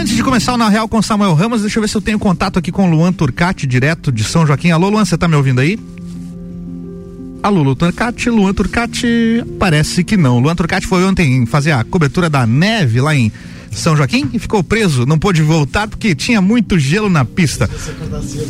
Antes de começar o Na Real com Samuel Ramos, deixa eu ver se eu tenho contato aqui com o Luan Turcati, direto de São Joaquim. Alô, Luan, você tá me ouvindo aí? Alô, Luan Turcati, Luan Turcati, parece que não. Luan Turcati foi ontem fazer a cobertura da neve lá em São Joaquim e ficou preso, não pôde voltar porque tinha muito gelo na pista.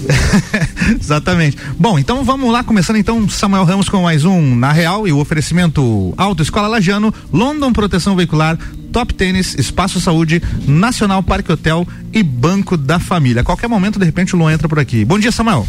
Exatamente. Bom, então vamos lá, começando então Samuel Ramos com mais um Na Real e o oferecimento Auto Escola Lajano, London Proteção Veicular, Top Tênis, Espaço Saúde, Nacional Parque Hotel e Banco da Família. A qualquer momento, de repente, o Luan entra por aqui. Bom dia, Samuel.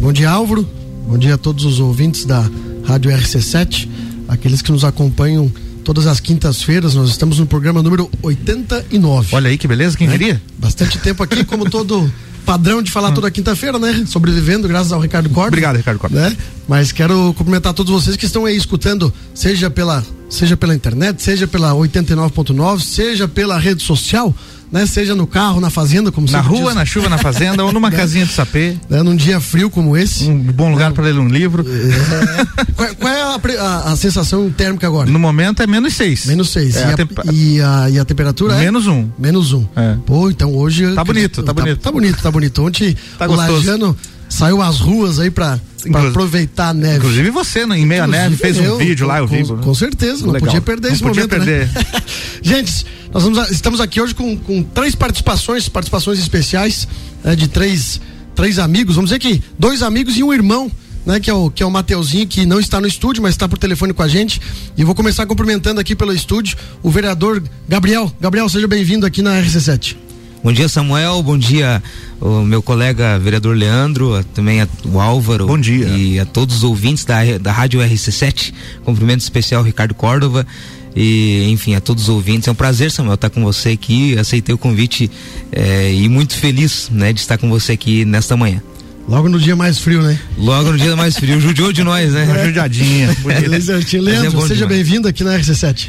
Bom dia, Álvaro. Bom dia a todos os ouvintes da Rádio RC7, aqueles que nos acompanham todas as quintas-feiras. Nós estamos no programa número 89. Olha aí que beleza, quem né? diria? Bastante tempo aqui, como todo padrão de falar toda quinta-feira, né? Sobrevivendo, graças ao Ricardo Corda. Obrigado, Ricardo Corda. Né? Mas quero cumprimentar todos vocês que estão aí escutando, seja pela, seja pela internet, seja pela 89.9, seja pela rede social né? Seja no carro, na fazenda, como Na rua, diz. na chuva, na fazenda, ou numa casinha de sapê. Né? Num dia frio como esse. Um bom lugar para ler um livro. É. qual, qual, é a, a, a, sensação térmica agora? No momento é menos seis. Menos seis. É, e, temp... e, a, e, a, temperatura menos é? um. Menos um. É. Pô, então hoje. Tá bonito, tá, tá bonito. Tá, bonito, tá bonito. Ontem tá o Lajano saiu às ruas aí pra, pra aproveitar a neve. Inclusive você, né, em meia neve, fez um vídeo lá, eu vi. Com, com certeza, não Legal. podia perder não esse podia momento. Perder. Né? Gente, nós vamos, estamos aqui hoje com, com três participações, participações especiais né, de três, três amigos, vamos dizer que dois amigos e um irmão. Né, que é o que é o Mateuzinho, que não está no estúdio, mas está por telefone com a gente. E eu vou começar cumprimentando aqui pelo estúdio o vereador Gabriel. Gabriel, seja bem-vindo aqui na RC7. Bom dia, Samuel. Bom dia, o meu colega vereador Leandro, também a, o Álvaro. Bom dia. E a todos os ouvintes da, da Rádio RC7. Cumprimento especial Ricardo Córdova. E, enfim, a todos os ouvintes. É um prazer, Samuel, estar com você aqui. Aceitei o convite é, e muito feliz né, de estar com você aqui nesta manhã. Logo no dia mais frio, né? Logo no dia mais frio. Judiou de nós, né? É. Judiadinha. Beleza, Leandro, é seja bem-vindo aqui na RC7.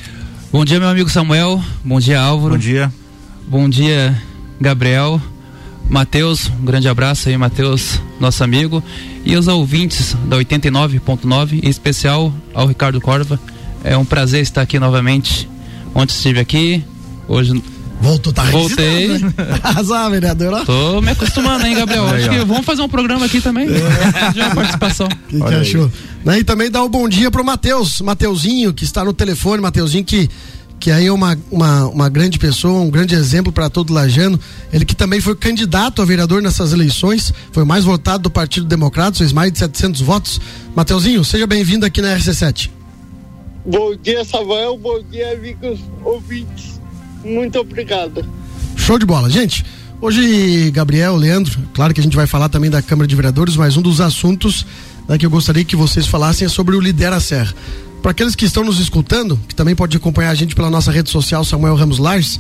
Bom dia, meu amigo Samuel. Bom dia, Álvaro. Bom dia. Bom dia, Gabriel, Matheus, um grande abraço aí, Matheus, nosso amigo, e os ouvintes da 89.9, em especial ao Ricardo Corva. É um prazer estar aqui novamente. Ontem estive aqui, hoje Voltou, tá Voltei. Azar, vereador. Tô me acostumando, hein, Gabriel? Acho que vamos fazer um programa aqui também. É. Já participação. Que, que achou? Né, e também dá o um bom dia pro Matheus, Mateuzinho, que está no telefone, Mateuzinho que que aí é uma, uma, uma grande pessoa, um grande exemplo para todo lajano. Ele que também foi candidato a vereador nessas eleições, foi o mais votado do Partido Democrata, fez mais de 700 votos. Mateuzinho, seja bem-vindo aqui na RC7. Bom dia, Samuel. Bom dia, amigos ouvintes. Muito obrigado. Show de bola. Gente, hoje, Gabriel, Leandro, claro que a gente vai falar também da Câmara de Vereadores, mas um dos assuntos né, que eu gostaria que vocês falassem é sobre o Lidera Serra. Para aqueles que estão nos escutando, que também pode acompanhar a gente pela nossa rede social Samuel Ramos Lars,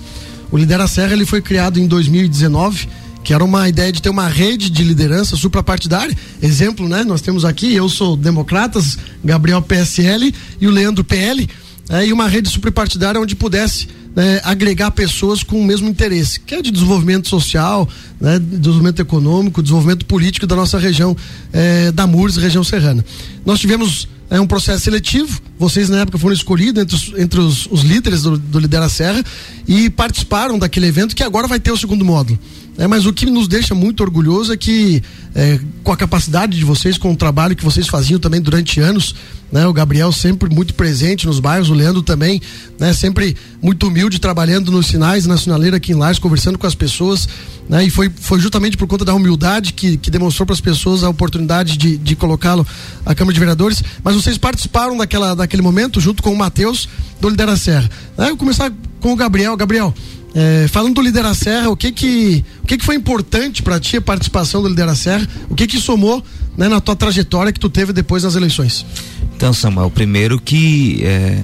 o Lidera Serra ele foi criado em 2019 que era uma ideia de ter uma rede de liderança suprapartidária. Exemplo, né? Nós temos aqui, eu sou Democratas, Gabriel PSL e o Leandro PL, é, e uma rede suprapartidária onde pudesse né, agregar pessoas com o mesmo interesse, que é de desenvolvimento social, né, desenvolvimento econômico, desenvolvimento político da nossa região é, da Mures, região serrana. Nós tivemos é um processo seletivo. Vocês na época foram escolhidos entre os, entre os, os líderes do, do Lidera Serra e participaram daquele evento que agora vai ter o segundo módulo. É, mas o que nos deixa muito orgulhoso é que, é, com a capacidade de vocês, com o trabalho que vocês faziam também durante anos, né? O Gabriel sempre muito presente nos bairros, o Leandro também, né? Sempre muito humilde, trabalhando nos sinais, na sinaleira aqui em Lares, conversando com as pessoas, né? E foi, foi justamente por conta da humildade que, que demonstrou para as pessoas a oportunidade de, de colocá-lo à Câmara de Vereadores. Mas vocês participaram daquela, daquele momento, junto com o Matheus, do Lidera Serra. Né? Eu vou começar com o Gabriel. Gabriel, é, falando do Lidera Serra, o que que, o que que foi importante para ti a participação do Lidera Serra? O que que somou né, na tua trajetória que tu teve depois das eleições? Então, Samuel, primeiro que é,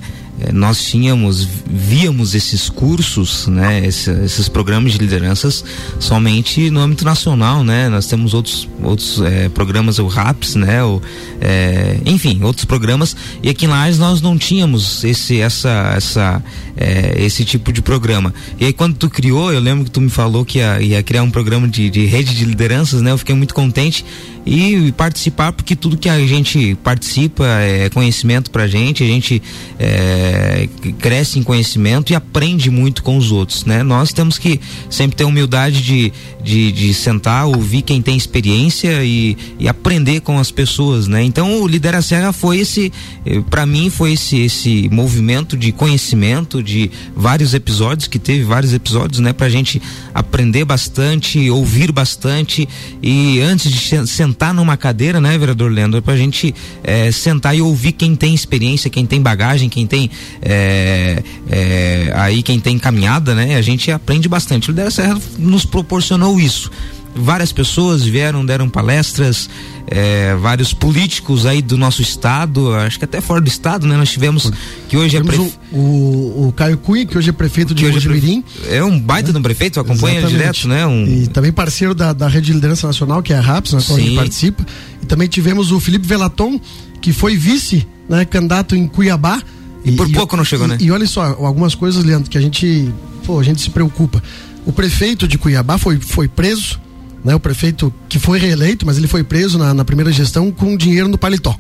nós tínhamos, víamos esses cursos, né, esses, esses, programas de lideranças somente no âmbito nacional, né? Nós temos outros, outros é, programas, o RAPS, né? O, é, enfim, outros programas. E aqui em Lages nós não tínhamos esse, essa, essa, é, esse tipo de programa. E aí quando tu criou, eu lembro que tu me falou que ia, ia criar um programa de, de rede de lideranças, né? Eu fiquei muito contente e participar porque tudo que a gente participa é conhecimento pra gente, a gente é, cresce em conhecimento e aprende muito com os outros, né? Nós temos que sempre ter humildade de, de, de sentar, ouvir quem tem experiência e, e aprender com as pessoas, né? Então o Lidera Serra foi esse, eh, para mim foi esse esse movimento de conhecimento de vários episódios que teve vários episódios, né? Pra gente aprender bastante, ouvir bastante e antes de sentar numa cadeira, né, vereador Leandro, pra gente é, sentar e ouvir quem tem experiência, quem tem bagagem, quem tem é, é, aí quem tem caminhada, né? A gente aprende bastante. O Lidera Serra nos proporcionou isso várias pessoas vieram, deram palestras, é, vários políticos aí do nosso estado, acho que até fora do estado, né? Nós tivemos que hoje é prefe... o, o, o, Caio Cunha, que hoje é prefeito de Mojimirim. É, é um baita né? de um prefeito, acompanha Exatamente. direto, né? Um... E também parceiro da, da Rede de Liderança Nacional, que é a RAPS, na qual a gente participa. E também tivemos o Felipe Velaton, que foi vice, né, candidato em Cuiabá. E, por pouco não chegou, e, né? E olha só, algumas coisas, Leandro, que a gente, pô, a gente se preocupa. O prefeito de Cuiabá foi, foi preso né, o prefeito que foi reeleito, mas ele foi preso na, na primeira gestão com dinheiro no paletó. Uhum.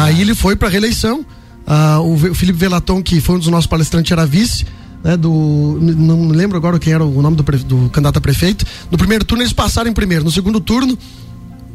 Aí ele foi para reeleição. Uh, o, o Felipe Velaton, que foi um dos nossos palestrantes, era vice. Né, do, não lembro agora quem era o nome do, do candidato a prefeito. No primeiro turno eles passaram em primeiro. No segundo turno,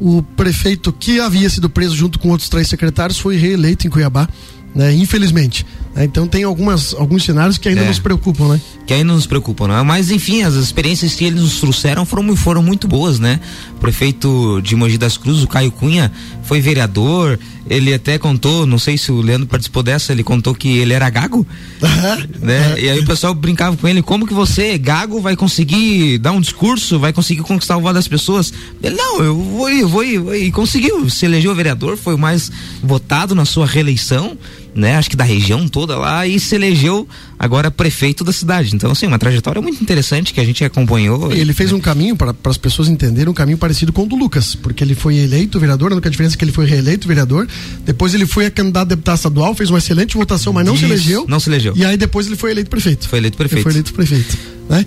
o prefeito que havia sido preso junto com outros três secretários foi reeleito em Cuiabá né? Infelizmente. É, então tem algumas, alguns cenários que ainda é. nos preocupam, né? Que ainda nos preocupam, né? Mas enfim, as experiências que eles nos trouxeram foram, foram muito boas, né? O prefeito de Mogi das Cruzes, o Caio Cunha, foi vereador, ele até contou, não sei se o Leandro participou dessa, ele contou que ele era gago, né? E aí o pessoal brincava com ele, como que você, gago, vai conseguir dar um discurso, vai conseguir conquistar o voto das pessoas? Ele, não, eu vou ir, vou ir, vou. E conseguiu, se elegeu vereador, foi o mais votado na sua reeleição, né? Acho que da região toda lá e se elegeu agora prefeito da cidade. Então, assim, uma trajetória muito interessante que a gente acompanhou. E ele fez um caminho para as pessoas entenderem um caminho parecido com o do Lucas, porque ele foi eleito vereador, a única diferença é que ele foi reeleito vereador, depois ele foi candidato a deputado estadual, fez uma excelente votação, mas não Isso, se elegeu. Não se elegeu. E aí depois ele foi eleito prefeito. Foi eleito prefeito. Ele foi eleito prefeito, né?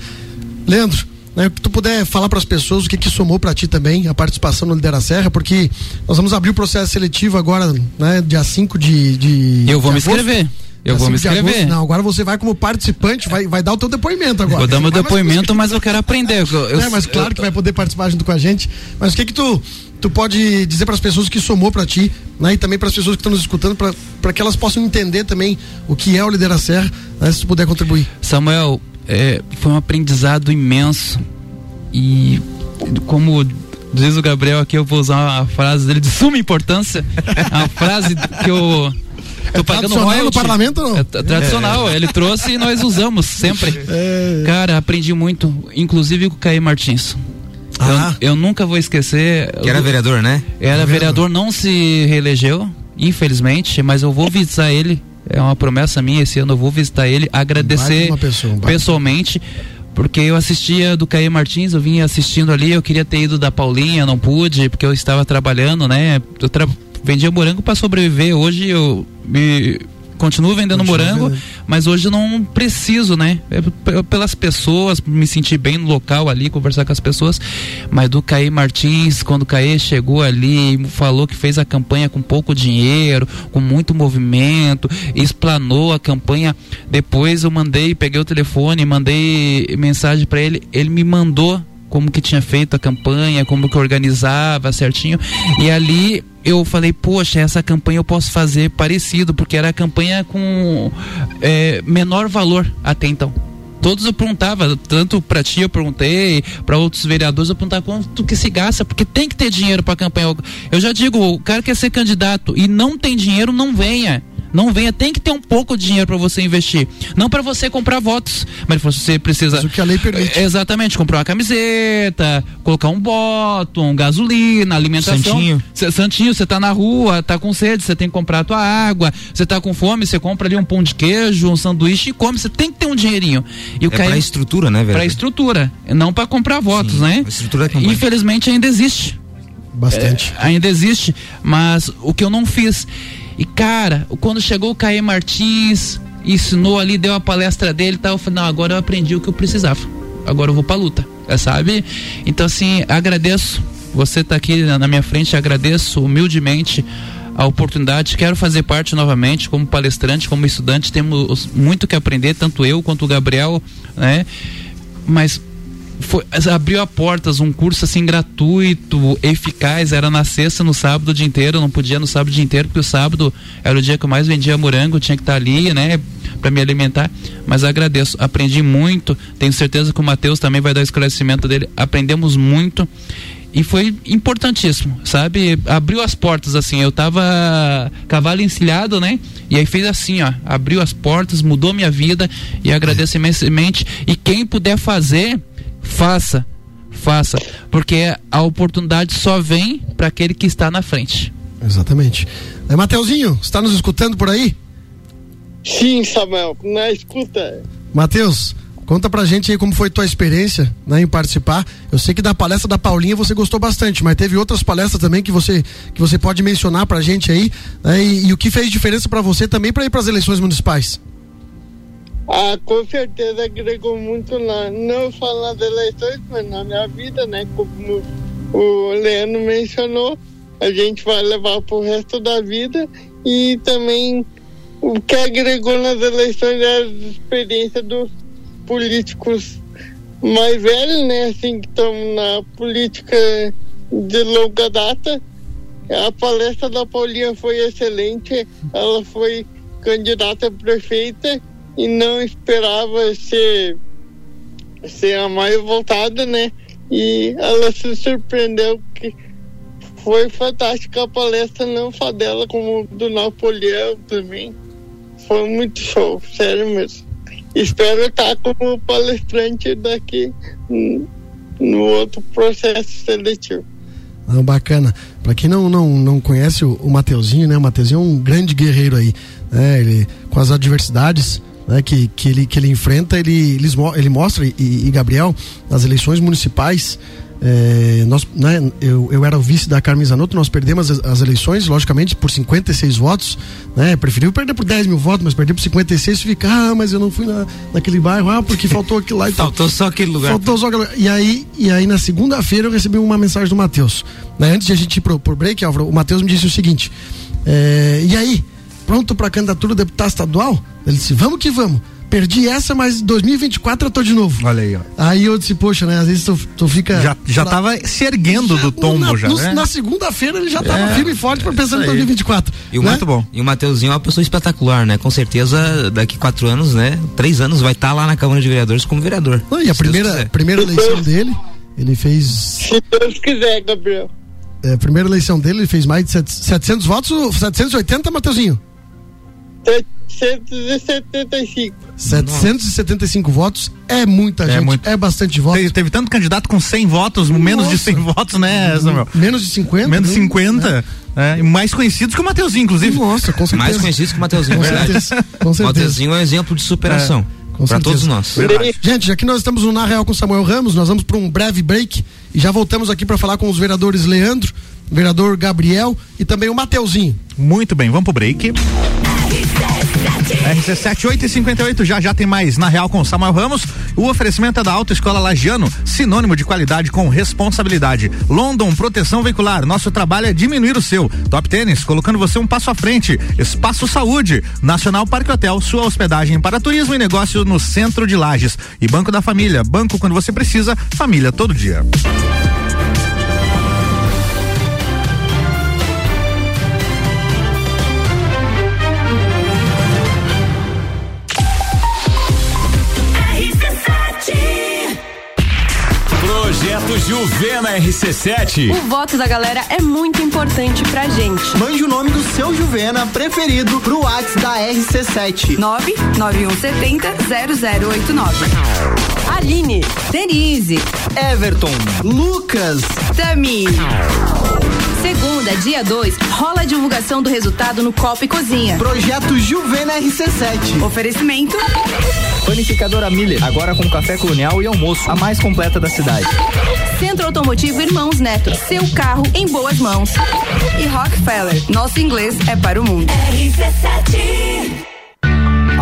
Leandro, né, que tu puder falar para as pessoas o que que somou para ti também a participação no Lidera Serra, porque nós vamos abrir o processo seletivo agora, né, dia 5 de, de Eu vou de me inscrever. Eu vou me inscrever. Não, agora você vai como participante, vai, vai dar o teu depoimento agora. Vou dar meu depoimento, mas eu quero aprender. Eu, eu, é, mas claro eu, que vai poder participar junto com a gente. Mas o que que tu tu pode dizer para as pessoas que somou para ti, né? E também para as pessoas que estão nos escutando, para que elas possam entender também o que é o Lidera Serra, né, se tu puder contribuir. Samuel, é, foi um aprendizado imenso e como diz o Gabriel aqui, eu vou usar a frase dele de suma importância, a frase que eu Tô é pagando royalty. no parlamento não? É tradicional, é. ele trouxe e nós usamos sempre. É. Cara, aprendi muito, inclusive com o Caí Martins. Ah. Eu, eu, nunca vou esquecer. Que era vereador, né? Era vereador, não se reelegeu, infelizmente, mas eu vou visitar ele. É uma promessa minha esse ano, eu vou visitar ele, agradecer pessoa, pessoalmente porque eu assistia do Caio Martins, eu vinha assistindo ali, eu queria ter ido da Paulinha, não pude, porque eu estava trabalhando, né? Eu tra vendia morango para sobreviver. Hoje eu me continuo vendendo morango, mas hoje não preciso, né? É pelas pessoas, me sentir bem no local ali, conversar com as pessoas. Mas do Caí Martins, quando o Caí chegou ali falou que fez a campanha com pouco dinheiro, com muito movimento, explanou a campanha. Depois eu mandei, peguei o telefone, mandei mensagem para ele, ele me mandou como que tinha feito a campanha, como que organizava certinho. E ali eu falei, poxa, essa campanha eu posso fazer parecido, porque era a campanha com é, menor valor até então todos eu perguntava, tanto para ti eu perguntei, para outros vereadores eu perguntava quanto que se gasta, porque tem que ter dinheiro para campanha. Eu já digo, o cara quer ser candidato e não tem dinheiro, não venha. Não venha, tem que ter um pouco de dinheiro para você investir. Não para você comprar votos, mas você precisa. Mas o que a lei permite. Exatamente, comprar uma camiseta, colocar um bottom, gasolina, alimentação. Santinho. Cê, santinho, você tá na rua, tá com sede, você tem que comprar a tua água, você tá com fome, você compra ali um pão de queijo, um sanduíche e come. Você tem que ter um dinheirinho. E o é pra estrutura, né, velho? Pra estrutura, não para comprar votos, Sim, né? estrutura é Infelizmente ainda existe. Bastante. É, ainda existe, mas o que eu não fiz e cara, quando chegou o Caê Martins, ensinou ali, deu a palestra dele e tal, eu falei, não, agora eu aprendi o que eu precisava. Agora eu vou pra luta, sabe? Então assim, agradeço. Você tá aqui na minha frente, agradeço humildemente a oportunidade, quero fazer parte novamente como palestrante, como estudante, temos muito que aprender, tanto eu quanto o Gabriel, né? Mas foi, abriu a portas um curso assim gratuito, eficaz, era na sexta, no sábado o dia inteiro, não podia no sábado o dia inteiro, porque o sábado era o dia que eu mais vendia morango, tinha que estar ali, né, para me alimentar, mas agradeço, aprendi muito, tenho certeza que o Matheus também vai dar o esclarecimento dele, aprendemos muito e foi importantíssimo, sabe? Abriu as portas assim, eu tava cavalo encilhado, né? E aí fez assim, ó, abriu as portas, mudou minha vida e agradeço imensamente. E quem puder fazer, faça, faça, porque a oportunidade só vem para aquele que está na frente. Exatamente. É, Mateuzinho, está nos escutando por aí? Sim, Samuel, na escuta. Mateus, conta pra gente aí como foi tua experiência né, em participar. Eu sei que da palestra da Paulinha você gostou bastante, mas teve outras palestras também que você, que você pode mencionar pra gente aí, né, e, e o que fez diferença para você também para ir para as eleições municipais. Ah, com certeza agregou muito na, não só nas eleições, mas na minha vida, né? Como o Leandro mencionou, a gente vai levar pro resto da vida e também o que agregou nas eleições é a experiência dos políticos mais velhos, né? Assim, que estão na política de longa data. A palestra da Paulinha foi excelente, ela foi candidata a prefeita e não esperava ser, ser a mais voltada, né? E ela se surpreendeu que foi fantástica a palestra, não só dela, como do Napoleão também. Foi muito show, sério mesmo. Espero estar como palestrante daqui no outro processo seletivo. Ah, bacana. Para quem não, não, não conhece o, o Mateuzinho, né? O Mateuzinho é um grande guerreiro aí. Né? Ele, com as adversidades, né, que, que, ele, que ele enfrenta, ele, ele, ele mostra, e, e Gabriel, nas eleições municipais, é, nós, né, eu, eu era o vice da Carmen Zanotto, nós perdemos as, as, eleições, logicamente, por 56 votos, né? Preferiu perder por 10 mil votos, mas perder por 56 e fica, ah, mas eu não fui na, naquele bairro, ah, porque faltou aquilo lá e Faltou só aquele lugar. Faltou só aquele E aí, e aí na segunda-feira eu recebi uma mensagem do Matheus. Né? Antes de a gente ir pro, pro break, Álvaro, o Matheus me disse o seguinte: é, e aí, pronto para candidatura a deputado estadual? Ele disse: vamos que vamos. Perdi essa, mas 2024 eu tô de novo. Olha aí, ó. Aí eu disse, poxa, né? Às vezes tu, tu fica. Já, já tava se erguendo já, do tombo, na, já. No, né? Na segunda-feira ele já tava é, firme e forte para pensar em 2024. E o né? muito bom. E o Mateuzinho é uma pessoa espetacular, né? Com certeza, daqui quatro anos, né? Três anos vai estar tá lá na Câmara de Vereadores como vereador. Não, e a primeira, primeira eleição dele, ele fez. Se Deus quiser, Gabriel. É, a primeira eleição dele, ele fez mais de 700 votos, 780, Mateuzinho? 775. 775 Nossa. votos é muita é gente, muito... é bastante voto. Teve, teve, tanto candidato com 100 votos, Nossa. menos de 100 votos, né, Samuel? Menos de 50? Menos de 50. Né? É, mais conhecidos que o Mateuzinho, inclusive. Nossa, com certeza. Mais conhecidos que o Mateuzinho, com certeza. Com certeza. Mateuzinho é um exemplo de superação. É. Para todos nós. Verdade. Gente, já que nós estamos no Na Real com Samuel Ramos, nós vamos para um breve break e já voltamos aqui para falar com os vereadores Leandro, vereador Gabriel e também o Mateuzinho. Muito bem, vamos pro break. RC7 8 e 58 já já tem mais na Real com Samuel Ramos. O oferecimento é da Autoescola Lagiano, sinônimo de qualidade com responsabilidade. London Proteção Veicular, nosso trabalho é diminuir o seu. Top Tênis, colocando você um passo à frente. Espaço Saúde, Nacional Parque Hotel, sua hospedagem para turismo e negócio no centro de Lages. E Banco da Família, banco quando você precisa, família todo dia. Juvena RC7. O voto da galera é muito importante pra gente. Mande o nome do seu Juvena preferido pro WhatsApp da RC7. 99170 0089. Aline, Denise, Everton, Lucas, Tami. Segunda, dia 2, rola a divulgação do resultado no Copa e Cozinha. Projeto Juvena RC7. Oferecimento. Panificadora Miller, agora com café colonial e almoço, a mais completa da cidade. Centro Automotivo Irmãos Neto, seu carro em boas mãos. E Rockefeller, nosso inglês é para o mundo. RC7.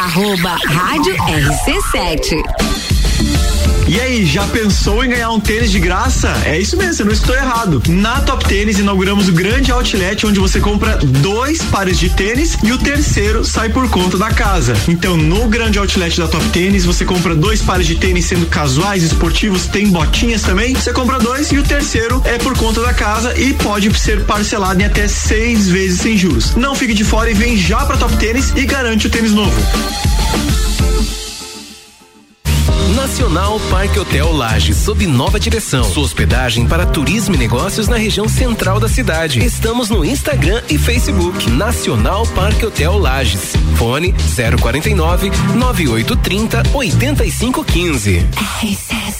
Arroba Rádio RC7. E aí, já pensou em ganhar um tênis de graça? É isso mesmo, você não estou errado. Na Top Tênis inauguramos o grande outlet onde você compra dois pares de tênis e o terceiro sai por conta da casa. Então, no grande outlet da Top Tênis, você compra dois pares de tênis sendo casuais, esportivos, tem botinhas também. Você compra dois e o terceiro é por conta da casa e pode ser parcelado em até seis vezes sem juros. Não fique de fora e vem já pra Top Tênis e garante o tênis novo. Nacional Parque Hotel Lages, sob nova direção. Sua hospedagem para turismo e negócios na região central da cidade. Estamos no Instagram e Facebook. Nacional Parque Hotel Lages. Fone 049 9830 8515.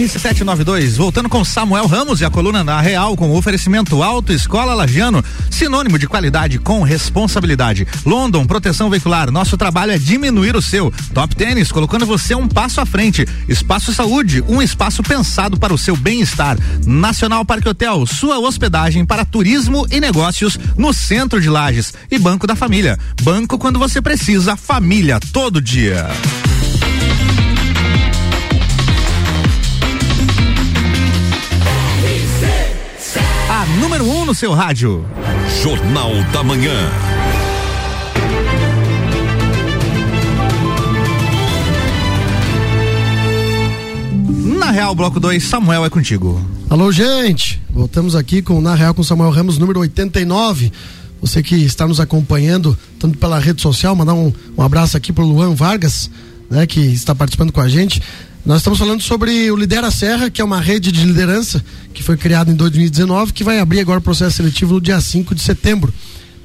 RC792, voltando com Samuel Ramos e a coluna na Real com oferecimento Auto Escola Lagiano, sinônimo de qualidade com responsabilidade. London, proteção veicular, nosso trabalho é diminuir o seu. Top Tênis, colocando você um passo à frente. Espaço Saúde, um espaço pensado para o seu bem-estar. Nacional Parque Hotel, sua hospedagem para turismo e negócios no centro de Lages. E Banco da Família, banco quando você precisa, família todo dia. Número 1 um no seu rádio. Jornal da Manhã. Na Real Bloco 2, Samuel é contigo. Alô, gente. Voltamos aqui com Na Real com Samuel Ramos, número 89. Você que está nos acompanhando, tanto pela rede social, mandar um, um abraço aqui pro Luan Vargas, né, que está participando com a gente. Nós estamos falando sobre o Lidera Serra, que é uma rede de liderança que foi criada em 2019, que vai abrir agora o processo seletivo no dia 5 de setembro.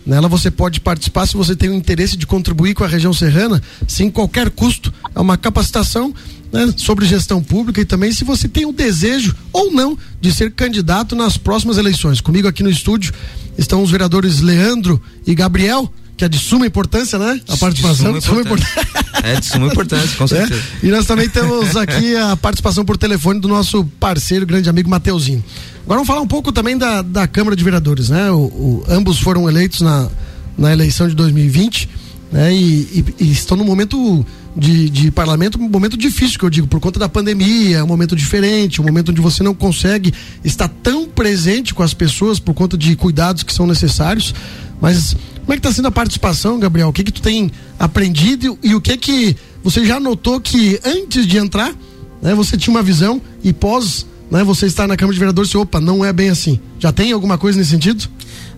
Nela você pode participar se você tem o interesse de contribuir com a região serrana, sem qualquer custo. É uma capacitação né, sobre gestão pública e também se você tem o desejo ou não de ser candidato nas próximas eleições. Comigo aqui no estúdio estão os vereadores Leandro e Gabriel que é de suma importância, né? A participação de suma importância. É de suma importância, com certeza. É? E nós também temos aqui a participação por telefone do nosso parceiro, grande amigo Mateuzinho. Agora vamos falar um pouco também da, da Câmara de Vereadores, né? O, o, ambos foram eleitos na, na eleição de 2020, né? E, e, e estão no momento de, de parlamento, um momento difícil, que eu digo, por conta da pandemia, um momento diferente, um momento onde você não consegue estar tão presente com as pessoas por conta de cuidados que são necessários. Mas como é que está sendo a participação, Gabriel? O que que tu tem aprendido e o que que você já notou que antes de entrar, né, você tinha uma visão e pós, né, você estar na Câmara de Vereadores, você, opa, não é bem assim. Já tem alguma coisa nesse sentido?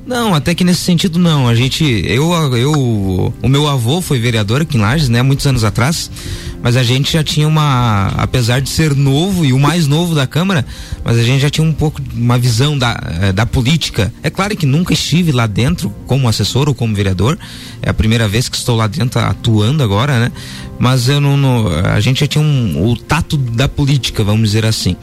Não, até que nesse sentido não. A gente, eu, eu, o meu avô foi vereador aqui em Lages, né, muitos anos atrás. Mas a gente já tinha uma, apesar de ser novo e o mais novo da Câmara, mas a gente já tinha um pouco uma visão da, eh, da política. É claro que nunca estive lá dentro como assessor ou como vereador. É a primeira vez que estou lá dentro atuando agora, né? Mas eu não, não a gente já tinha um, o tato da política, vamos dizer assim.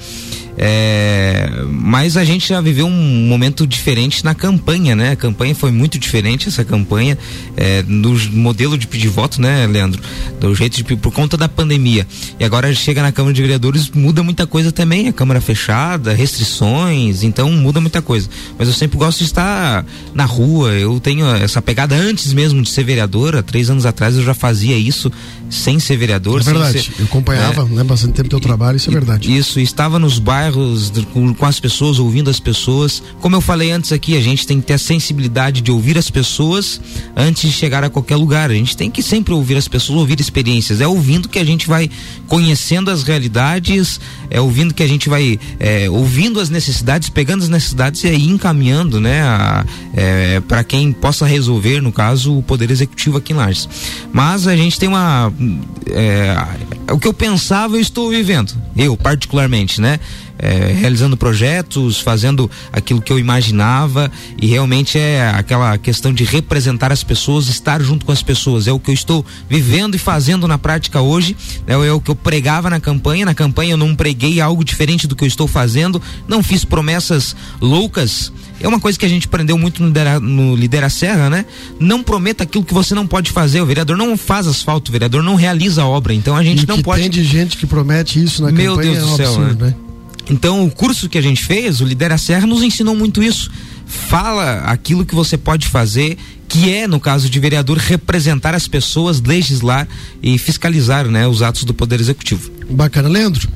É, mas a gente já viveu um momento diferente na campanha, né? A campanha foi muito diferente, essa campanha, é, no modelo de pedir voto, né, Leandro? Do jeito de por conta da pandemia. E agora chega na Câmara de Vereadores, muda muita coisa também, a Câmara fechada, restrições, então muda muita coisa. Mas eu sempre gosto de estar na rua, eu tenho essa pegada antes mesmo de ser vereador, há três anos atrás eu já fazia isso sem ser vereador. É verdade, ser, eu acompanhava, é, né, bastante tempo teu trabalho, isso é verdade. Isso, estava nos bairros bairros, com, as pessoas, ouvindo as pessoas. Como eu falei antes aqui, a gente tem que ter a sensibilidade de ouvir as pessoas antes de chegar a qualquer lugar. A gente tem que sempre ouvir as pessoas, ouvir experiências. É ouvindo que a gente vai conhecendo as realidades, é ouvindo que a gente vai é, ouvindo as necessidades, pegando as necessidades e aí encaminhando, né, é, para quem possa resolver, no caso, o Poder Executivo aqui em Lages. Mas a gente tem uma. É, o que eu pensava, eu estou vivendo. Eu, particularmente, né? É, realizando projetos, fazendo aquilo que eu imaginava e realmente é aquela questão de representar as pessoas, estar junto com as pessoas. É o que eu estou vivendo e fazendo na prática hoje. É, é o que eu pregava na campanha. Na campanha eu não preguei algo diferente do que eu estou fazendo, não fiz promessas loucas. É uma coisa que a gente aprendeu muito no Lidera, no Lidera Serra, né? Não prometa aquilo que você não pode fazer. O vereador não faz asfalto, o vereador não realiza a obra. Então a gente e não pode. Tem de gente que promete isso na Meu campanha. Meu Deus é um do céu, absurdo, né? né? Então, o curso que a gente fez, o Lidera Serra, nos ensinou muito isso. Fala aquilo que você pode fazer, que é, no caso de vereador, representar as pessoas, legislar e fiscalizar né, os atos do Poder Executivo. Bacana. Leandro,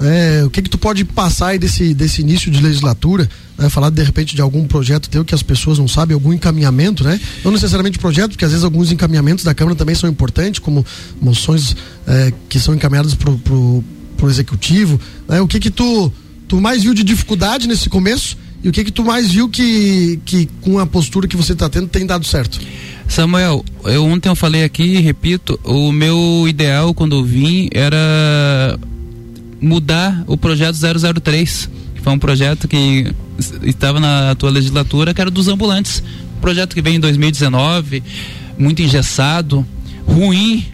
é, o que que tu pode passar aí desse, desse início de legislatura? Né, falar de repente de algum projeto teu que as pessoas não sabem, algum encaminhamento, né? Não necessariamente projeto, porque às vezes alguns encaminhamentos da Câmara também são importantes, como moções é, que são encaminhadas pro, pro, pro executivo. Né? O que que tu, tu mais viu de dificuldade nesse começo e o que que tu mais viu que, que com a postura que você está tendo tem dado certo? Samuel, eu ontem eu falei aqui, repito, o meu ideal quando eu vim era mudar o projeto 003, que foi um projeto que estava na tua legislatura, que era dos ambulantes. Projeto que veio em 2019, muito engessado, ruim,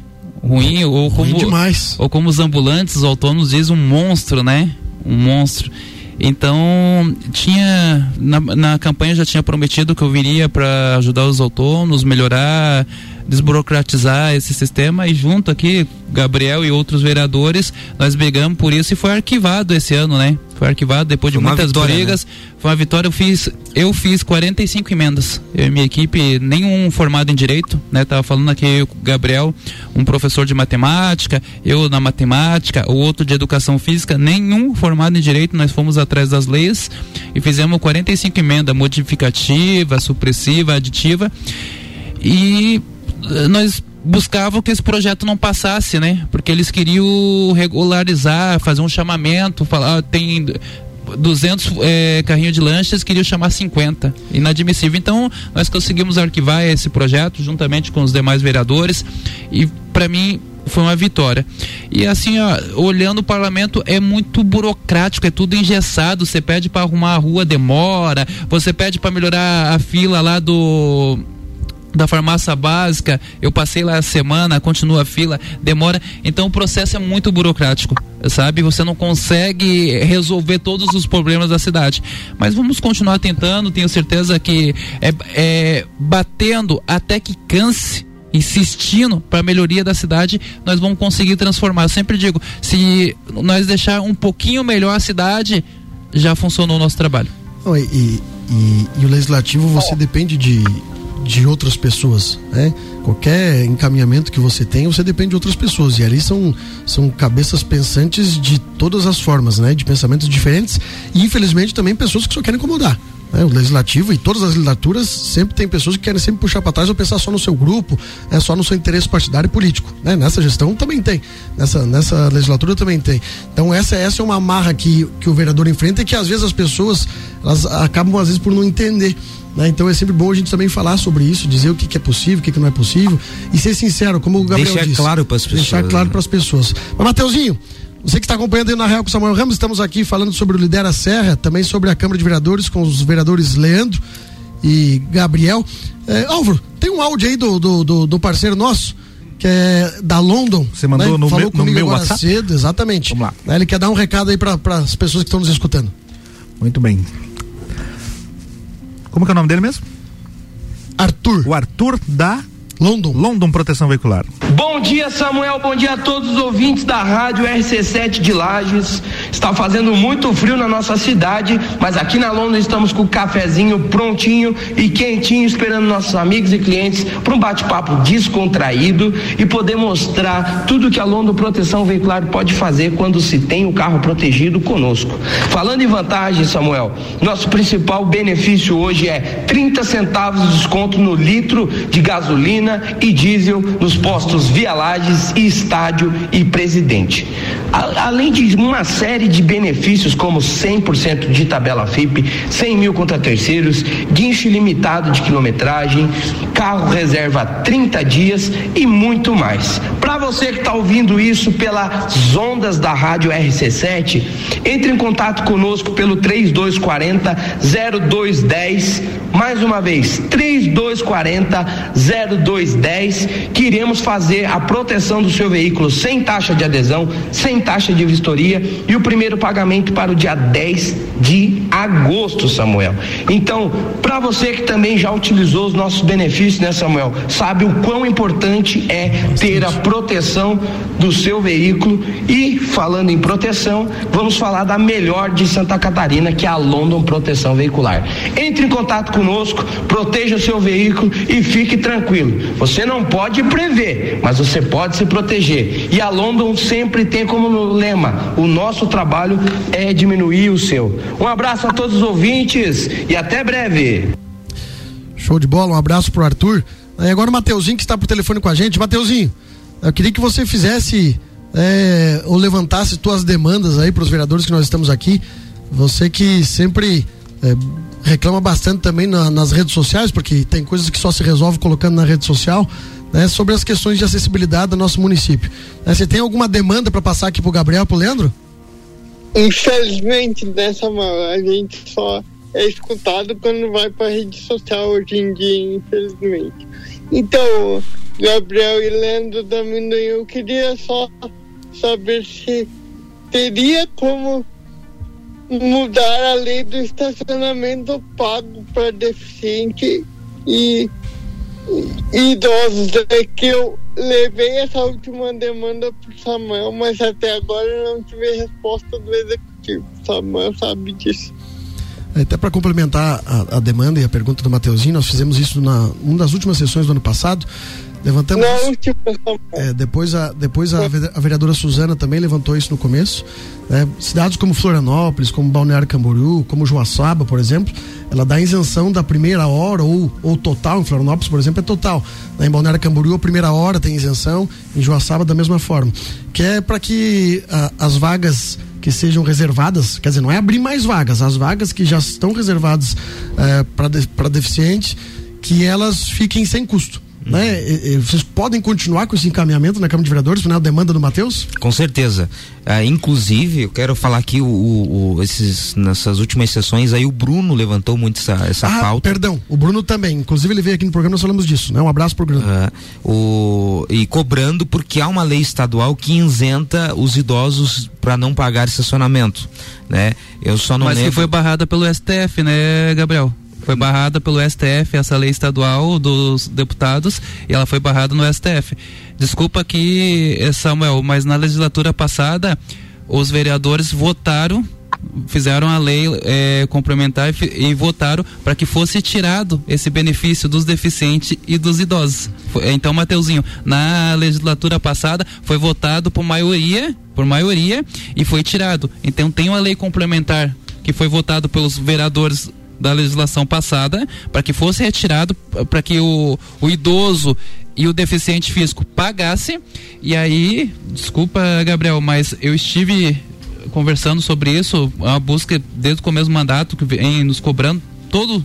ruim, ou como, demais. ou como os ambulantes, os autônomos dizem, um monstro, né? Um monstro. Então, tinha na, na campanha já tinha prometido que eu viria para ajudar os autônomos, melhorar desburocratizar esse sistema e junto aqui, Gabriel e outros vereadores, nós brigamos por isso e foi arquivado esse ano, né? Foi arquivado depois de muitas vitória, brigas. Né? Foi uma vitória, eu fiz, eu fiz 45 emendas. Eu e minha equipe, nenhum formado em direito, né? Tava falando aqui o Gabriel, um professor de matemática, eu na matemática, o outro de educação física, nenhum formado em direito, nós fomos atrás das leis e fizemos 45 emendas modificativa, supressiva, aditiva. E nós buscavam que esse projeto não passasse, né? Porque eles queriam regularizar, fazer um chamamento, falar, ah, tem 200 é, carrinhos de lanchas, queriam chamar 50. Inadmissível. Então, nós conseguimos arquivar esse projeto juntamente com os demais vereadores e para mim foi uma vitória. E assim, ó, olhando o parlamento é muito burocrático, é tudo engessado. Você pede para arrumar a rua, demora. Você pede para melhorar a fila lá do da farmácia básica, eu passei lá a semana, continua a fila, demora. Então o processo é muito burocrático, sabe? Você não consegue resolver todos os problemas da cidade. Mas vamos continuar tentando, tenho certeza que é, é batendo até que canse insistindo para a melhoria da cidade, nós vamos conseguir transformar. Eu sempre digo, se nós deixar um pouquinho melhor a cidade, já funcionou o nosso trabalho. e, e, e, e o legislativo você depende de de outras pessoas, né? Qualquer encaminhamento que você tem, você depende de outras pessoas e ali são são cabeças pensantes de todas as formas, né? De pensamentos diferentes e infelizmente também pessoas que só querem incomodar. Né? O legislativo e todas as legislaturas sempre tem pessoas que querem sempre puxar para trás ou pensar só no seu grupo, é só no seu interesse partidário e político. Né? Nessa gestão também tem, nessa, nessa legislatura também tem. Então essa, essa é uma amarra que, que o vereador enfrenta e que às vezes as pessoas elas acabam às vezes por não entender. Né? Então é sempre bom a gente também falar sobre isso, dizer o que, que é possível, o que, que não é possível e ser sincero, como o Gabriel Deixar disse. claro para as pessoas. Deixar claro né? para as pessoas. Mas, Mateuzinho, você que está acompanhando aí na Real com o Samuel Ramos, estamos aqui falando sobre o Lidera Serra, também sobre a Câmara de Vereadores com os vereadores Leandro e Gabriel. É, Álvaro, tem um áudio aí do, do, do, do parceiro nosso, que é da London. Você mandou no Falou meu- no meu agora WhatsApp? cedo, exatamente. Vamos lá. Ele quer dar um recado aí para as pessoas que estão nos escutando. Muito bem. Como que é o nome dele mesmo? Arthur. O Arthur da London. London Proteção Veicular. Bom dia, Samuel. Bom dia a todos os ouvintes da rádio RC7 de Lages. Está fazendo muito frio na nossa cidade, mas aqui na London estamos com o cafezinho prontinho e quentinho, esperando nossos amigos e clientes para um bate-papo descontraído e poder mostrar tudo que a London Proteção Veicular pode fazer quando se tem o carro protegido conosco. Falando em vantagem, Samuel, nosso principal benefício hoje é 30 centavos de desconto no litro de gasolina e diesel nos postos Via Lages Estádio e Presidente. Além de uma série de benefícios como 100% de tabela FIP, 100 mil contra terceiros, guincho ilimitado de quilometragem, carro reserva 30 dias e muito mais. Para você que está ouvindo isso pelas ondas da rádio RC7, entre em contato conosco pelo 3240 0210. Mais uma vez, 3240 0210, que iremos fazer a proteção do seu veículo sem taxa de adesão, sem taxa de vistoria e o primeiro pagamento para o dia 10 de agosto, Samuel. Então, para você que também já utilizou os nossos benefícios, né, Samuel, sabe o quão importante é ter a proteção do seu veículo e falando em proteção, vamos falar da melhor de Santa Catarina, que é a London Proteção Veicular. Entre em contato conosco, proteja o seu veículo e fique tranquilo. Você não pode prever, mas você pode se proteger. E a London sempre tem como lema: o nosso trabalho é diminuir o seu. Um abraço a todos os ouvintes e até breve. Show de bola, um abraço pro Arthur. E agora o Mateuzinho que está por telefone com a gente. Mateuzinho, eu queria que você fizesse é, ou levantasse tuas demandas aí para os vereadores que nós estamos aqui. Você que sempre é, reclama bastante também na- nas redes sociais, porque tem coisas que só se resolve colocando na rede social, né, sobre as questões de acessibilidade do nosso município. Né, você tem alguma demanda para passar aqui pro Gabriel, pro Leandro? Infelizmente, dessa mal, a gente só é escutado quando vai para rede social hoje em dia, infelizmente. Então, Gabriel e Leandro da Mindanha, eu queria só saber se teria como mudar a lei do estacionamento pago para deficiente e idosos. É que eu levei essa última demanda para Samuel, mas até agora eu não tive resposta do executivo. Samuel sabe disso. Até para complementar a, a demanda e a pergunta do Mateuzinho, nós fizemos isso na uma das últimas sessões do ano passado. Levantamos. Na última, É, depois a, depois a, a vereadora Suzana também levantou isso no começo. né? Cidades como Florianópolis, como Balneário Camboriú, como Joaçaba, por exemplo, ela dá isenção da primeira hora ou, ou total. Em Florianópolis, por exemplo, é total. né? Em Balneário Camboriú, a primeira hora tem isenção. Em Joaçaba, da mesma forma. Que é para que ah, as vagas que sejam reservadas, quer dizer, não é abrir mais vagas, as vagas que já estão reservadas para deficiente, que elas fiquem sem custo. Né? E- e vocês podem continuar com esse encaminhamento na Câmara de Vereadores, na demanda do Matheus? Com certeza. Ah, inclusive, eu quero falar aqui o, o- esses, nessas últimas sessões aí o Bruno levantou muito essa, essa ah, pauta. perdão, o Bruno também. Inclusive ele veio aqui no programa, nós falamos disso, né? Um abraço pro Bruno. Ah, o, e cobrando porque há uma lei estadual que isenta os idosos para não pagar estacionamento, né? Eu só não Mas que lembro. foi barrada pelo STF, né, Gabriel? Foi barrada pelo STF essa lei estadual dos deputados e ela foi barrada no STF. Desculpa aqui, eh, Samuel, mas na legislatura passada os vereadores votaram, fizeram a lei eh, complementar e, e votaram para que fosse tirado esse benefício dos deficientes e dos idosos. Foi- Então, Mateuzinho, na legislatura passada foi votado por maioria, por maioria e foi tirado. Então tem uma lei complementar que foi votado pelos vereadores da legislação passada para que fosse retirado para que o, o idoso e o deficiente físico pagasse e aí desculpa Gabriel mas eu estive conversando sobre isso, a busca desde o começo do mandato que vem nos cobrando todo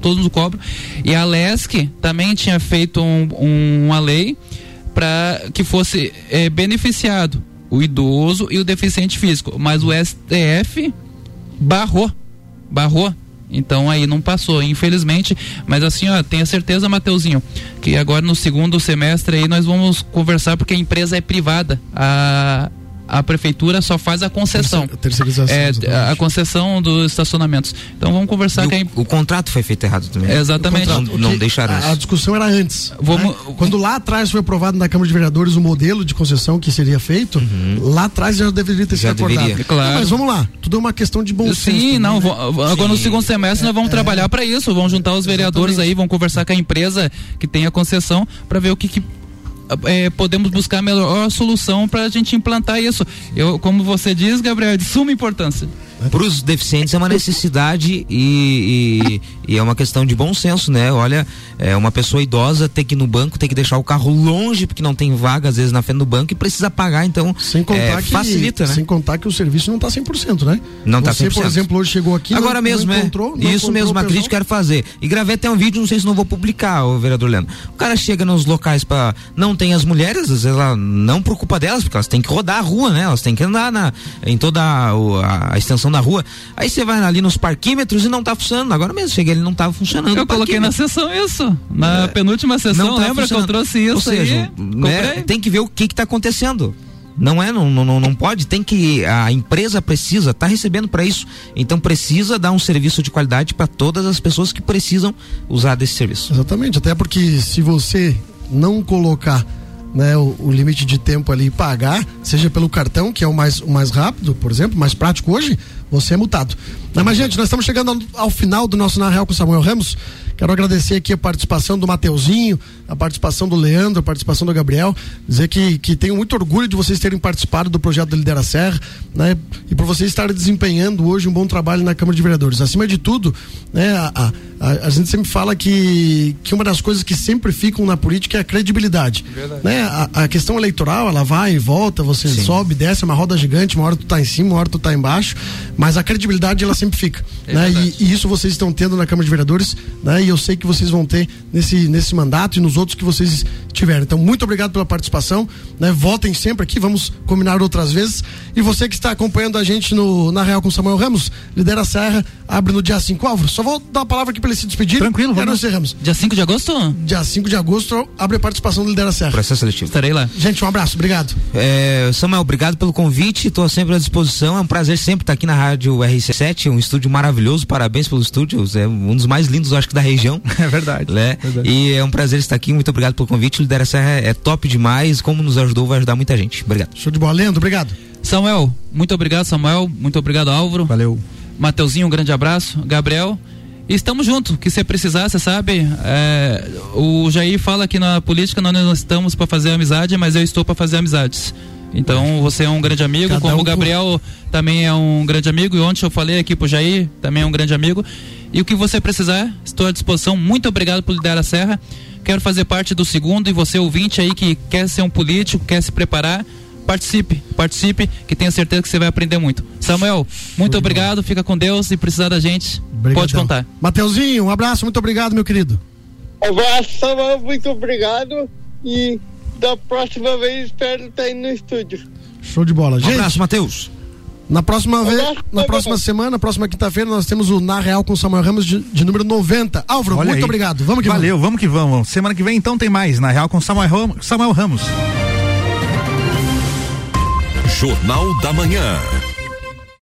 todos nos cobram. E a LESC também tinha feito um, um, uma lei para que fosse é, beneficiado o idoso e o deficiente físico, mas o STF barrou, barrou. Então aí não passou, infelizmente. Mas assim, ó, tenha certeza, Mateuzinho, que agora no segundo semestre aí nós vamos conversar porque a empresa é privada. A a prefeitura só faz a concessão. Terceirização. É, a concessão dos estacionamentos. Então vamos conversar o, que o contrato foi feito errado também. exatamente. Não, não deixaram a, isso. a discussão era antes. Vamos, né? Quando lá atrás foi aprovado na Câmara de Vereadores o modelo de concessão que seria feito, uhum. lá atrás já deveria ter já sido acordado. Deveria. Claro. Não, mas vamos lá, tudo é uma questão de bom Sim, senso. Sim, não, né? agora no segundo semestre nós vamos é, trabalhar para isso, vamos juntar os vereadores exatamente. aí, vamos conversar com a empresa que tem a concessão para ver o que, que é, podemos buscar a melhor solução para a gente implantar isso. Eu, como você diz, Gabriel, é de suma importância. Para os deficientes é uma necessidade e, e, e, é uma questão de bom senso, né? Olha, é uma pessoa idosa ter que ir no banco, ter que deixar o carro longe porque não tem vaga às vezes na frente do banco e precisa pagar, então sem contar é, que, facilita, né? Sem contar que o serviço não está 100%, né? Não está 100%. Você, por exemplo, hoje chegou aqui Agora não, mesmo, não é. encontrou, não Isso mesmo, uma crítica que quero fazer. E gravei até um vídeo, não sei se não vou publicar, o vereador Leandro. O cara chega nos locais para não tem as mulheres, às vezes ela não por culpa delas, porque elas têm que rodar a rua, né? Elas têm que andar na, em toda a, a, a extensão da rua. Aí você vai ali nos parquímetros e não tá funcionando. Agora mesmo, cheguei ele não tava funcionando. Eu coloquei na sessão isso. Na é, penúltima sessão, tá lembra que eu trouxe isso Ou seja, aí? Né, tem que ver o que que tá acontecendo. Não é, não, não, não pode, tem que a empresa precisa, tá recebendo para isso. Então precisa dar um serviço de qualidade para todas as pessoas que precisam usar desse serviço. Exatamente, até porque se você não colocar né, o, o, limite de tempo ali pagar, seja pelo cartão, que é o mais, o mais rápido, por exemplo, mais prático hoje, você é multado. Mas, gente, nós estamos chegando ao, final do nosso Na Real com Samuel Ramos. Quero agradecer aqui a participação do Mateuzinho, a participação do Leandro, a participação do Gabriel. Dizer que, que tenho muito orgulho de vocês terem participado do projeto do Lidera Serra, né? E por vocês estarem desempenhando hoje um bom trabalho na Câmara de Vereadores. Acima de tudo, né? A, a, a, gente sempre fala que, que uma das coisas que sempre ficam na política é a credibilidade. Verdade. Né? A, a questão eleitoral, ela vai e volta, você Sim. sobe, desce, é uma roda gigante, uma hora tu tá em cima, uma hora tu tá embaixo, mas a credibilidade ela sempre fica. É né? E, e, isso vocês estão tendo na Câmara de Vereadores, né? E eu sei que vocês vão ter nesse, nesse mandato e nos outros que vocês tiverem. Então, muito obrigado pela participação. Né? Votem sempre aqui, vamos combinar outras vezes. E você que está acompanhando a gente no, na Real com Samuel Ramos, lidera a Serra, abre no dia 5. Álvaro, só vou dar a palavra aqui para ele se despedir. Tranquilo, vamos. Ramos. Dia 5 de agosto? Dia 5 de agosto, abre a participação do Lidera a Serra. Processo seletivo. Estarei lá. Gente, um abraço, obrigado. É, Samuel, obrigado pelo convite, estou sempre à disposição. É um prazer sempre estar aqui na Rádio RC7, um estúdio maravilhoso. Parabéns pelo estúdio, é um dos mais lindos, acho que, da região. É verdade. Né? verdade. E é um prazer estar aqui, muito obrigado pelo convite. Lidera Serra é top demais, como nos ajudou, vai ajudar muita gente. Obrigado. Show de bola, Leandro, obrigado. Samuel, muito obrigado, Samuel. Muito obrigado, Álvaro. Valeu. Mateuzinho, um grande abraço. Gabriel. E estamos juntos, que se precisar, você sabe, é, o Jair fala que na política nós não estamos para fazer amizade, mas eu estou para fazer amizades. Então você é um grande amigo, Cada como um o Gabriel por... também é um grande amigo, e ontem eu falei aqui pro Jair, também é um grande amigo. E o que você precisar, estou à disposição. Muito obrigado por liderar a Serra. Quero fazer parte do segundo e você ouvinte aí que quer ser um político, quer se preparar, participe, participe, que tenha certeza que você vai aprender muito. Samuel, muito obrigado, fica com Deus e precisar da gente, Obrigadão. pode contar. Mateuzinho, um abraço, muito obrigado, meu querido. Um abraço, Samuel, muito obrigado e da próxima vez espero estar aí no estúdio. Show de bola, gente. Um abraço, Matheus. Na próxima vez, na próxima semana, na próxima quinta-feira, nós temos o Na Real com o Samuel Ramos de, de número 90. Álvaro, Olha muito aí. obrigado. Vamos que Valeu, vamos. vamos que vamos. Semana que vem então tem mais Na Real com Samuel Ramos. Samuel Ramos. Jornal da Manhã.